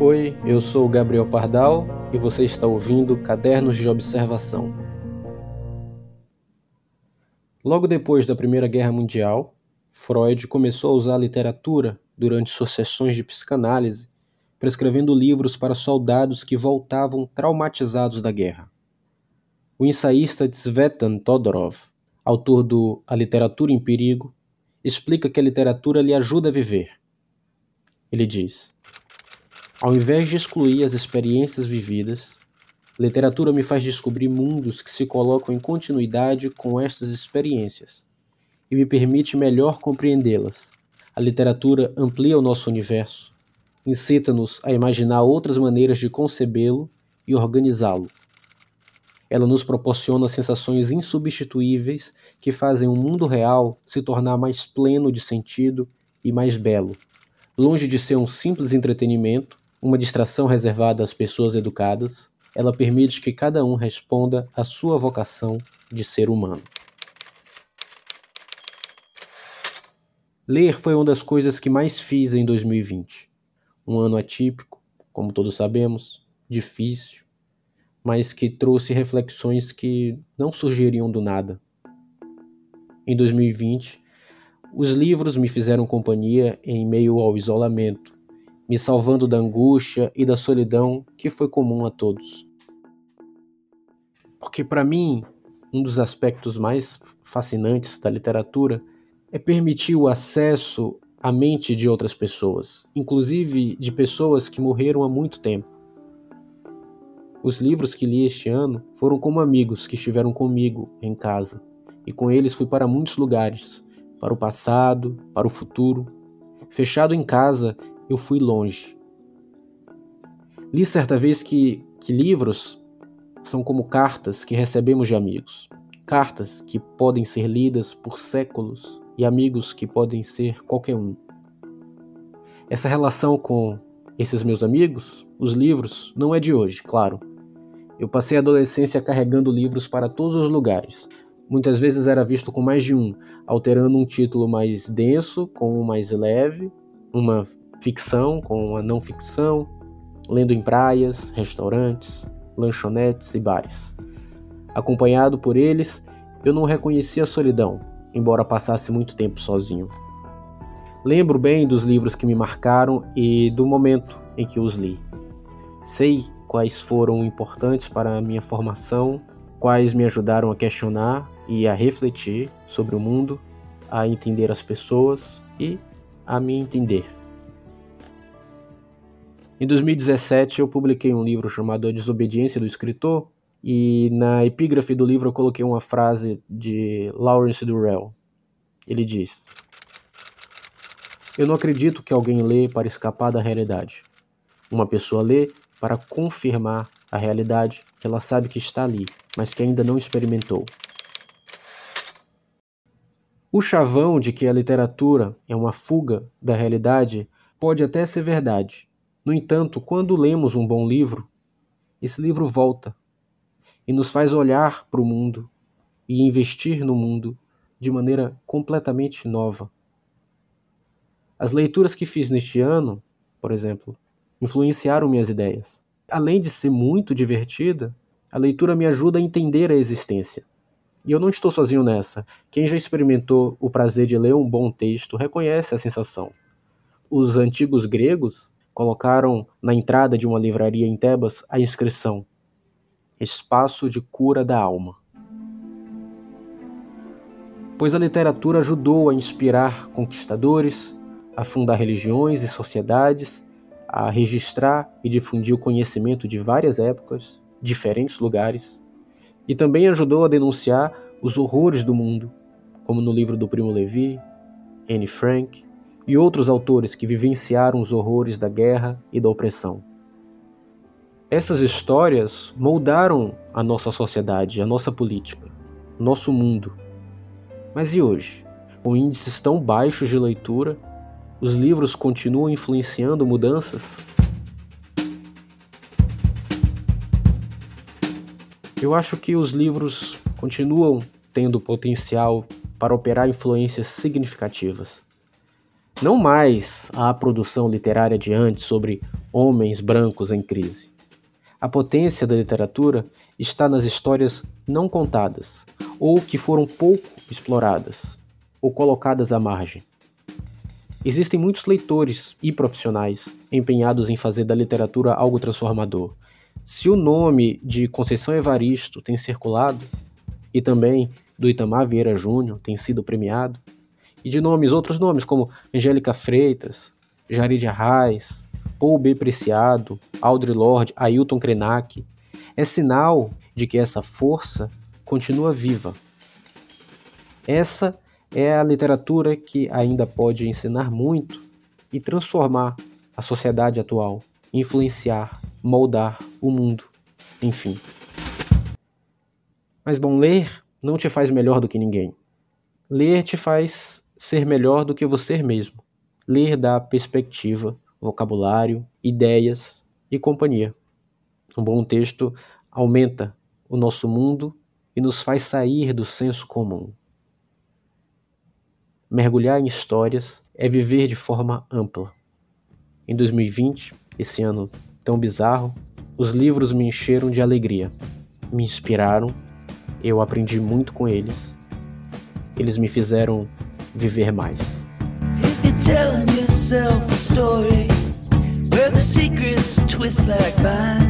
Oi, eu sou Gabriel Pardal e você está ouvindo Cadernos de Observação. Logo depois da Primeira Guerra Mundial, Freud começou a usar a literatura durante suas sessões de psicanálise, prescrevendo livros para soldados que voltavam traumatizados da guerra. O ensaísta Tsvetan Todorov, autor do A Literatura em Perigo, explica que a literatura lhe ajuda a viver. Ele diz: Ao invés de excluir as experiências vividas, literatura me faz descobrir mundos que se colocam em continuidade com estas experiências e me permite melhor compreendê-las. A literatura amplia o nosso universo, incita-nos a imaginar outras maneiras de concebê-lo e organizá-lo. Ela nos proporciona sensações insubstituíveis que fazem o mundo real se tornar mais pleno de sentido e mais belo. Longe de ser um simples entretenimento, uma distração reservada às pessoas educadas, ela permite que cada um responda à sua vocação de ser humano. Ler foi uma das coisas que mais fiz em 2020. Um ano atípico, como todos sabemos, difícil, mas que trouxe reflexões que não surgiriam do nada. Em 2020, os livros me fizeram companhia em meio ao isolamento, me salvando da angústia e da solidão que foi comum a todos. Porque, para mim, um dos aspectos mais fascinantes da literatura é permitir o acesso à mente de outras pessoas, inclusive de pessoas que morreram há muito tempo. Os livros que li este ano foram como amigos que estiveram comigo em casa, e com eles fui para muitos lugares, para o passado, para o futuro. Fechado em casa, eu fui longe. Li certa vez que, que livros são como cartas que recebemos de amigos. Cartas que podem ser lidas por séculos e amigos que podem ser qualquer um. Essa relação com esses meus amigos, os livros, não é de hoje, claro. Eu passei a adolescência carregando livros para todos os lugares. Muitas vezes era visto com mais de um, alterando um título mais denso com um mais leve, uma ficção com a não ficção, lendo em praias, restaurantes, lanchonetes e bares. Acompanhado por eles, eu não reconhecia a solidão, embora passasse muito tempo sozinho. Lembro bem dos livros que me marcaram e do momento em que os li. Sei quais foram importantes para a minha formação, quais me ajudaram a questionar e a refletir sobre o mundo, a entender as pessoas e a me entender. Em 2017, eu publiquei um livro chamado A Desobediência do Escritor, e na epígrafe do livro eu coloquei uma frase de Lawrence Durrell. Ele diz: Eu não acredito que alguém lê para escapar da realidade. Uma pessoa lê para confirmar a realidade que ela sabe que está ali, mas que ainda não experimentou. O chavão de que a literatura é uma fuga da realidade pode até ser verdade, no entanto, quando lemos um bom livro, esse livro volta e nos faz olhar para o mundo e investir no mundo de maneira completamente nova. As leituras que fiz neste ano, por exemplo, influenciaram minhas ideias. Além de ser muito divertida, a leitura me ajuda a entender a existência. E eu não estou sozinho nessa. Quem já experimentou o prazer de ler um bom texto reconhece a sensação. Os antigos gregos colocaram na entrada de uma livraria em Tebas a inscrição: Espaço de Cura da Alma. Pois a literatura ajudou a inspirar conquistadores, a fundar religiões e sociedades, a registrar e difundir o conhecimento de várias épocas, diferentes lugares, e também ajudou a denunciar os horrores do mundo, como no livro do Primo Levi, Anne Frank, e outros autores que vivenciaram os horrores da guerra e da opressão. Essas histórias moldaram a nossa sociedade, a nossa política, nosso mundo. Mas e hoje? Com índices tão baixos de leitura, os livros continuam influenciando mudanças? Eu acho que os livros continuam tendo potencial para operar influências significativas Não mais a produção literária de antes sobre homens brancos em crise. A potência da literatura está nas histórias não contadas, ou que foram pouco exploradas, ou colocadas à margem. Existem muitos leitores e profissionais empenhados em fazer da literatura algo transformador. Se o nome de Conceição Evaristo tem circulado, e também do Itamar Vieira Júnior tem sido premiado, e de nomes, outros nomes como Angélica Freitas, Jarid Arraes, Paul B. Preciado, Audre Lorde, Ailton Krenak, é sinal de que essa força continua viva. Essa é a literatura que ainda pode ensinar muito e transformar a sociedade atual, influenciar, moldar o mundo, enfim. Mas bom, ler não te faz melhor do que ninguém. Ler te faz ser melhor do que você mesmo. Ler dá perspectiva, vocabulário, ideias e companhia. Um bom texto aumenta o nosso mundo e nos faz sair do senso comum. Mergulhar em histórias é viver de forma ampla. Em 2020, esse ano tão bizarro, os livros me encheram de alegria, me inspiraram, eu aprendi muito com eles. Eles me fizeram viver mais. And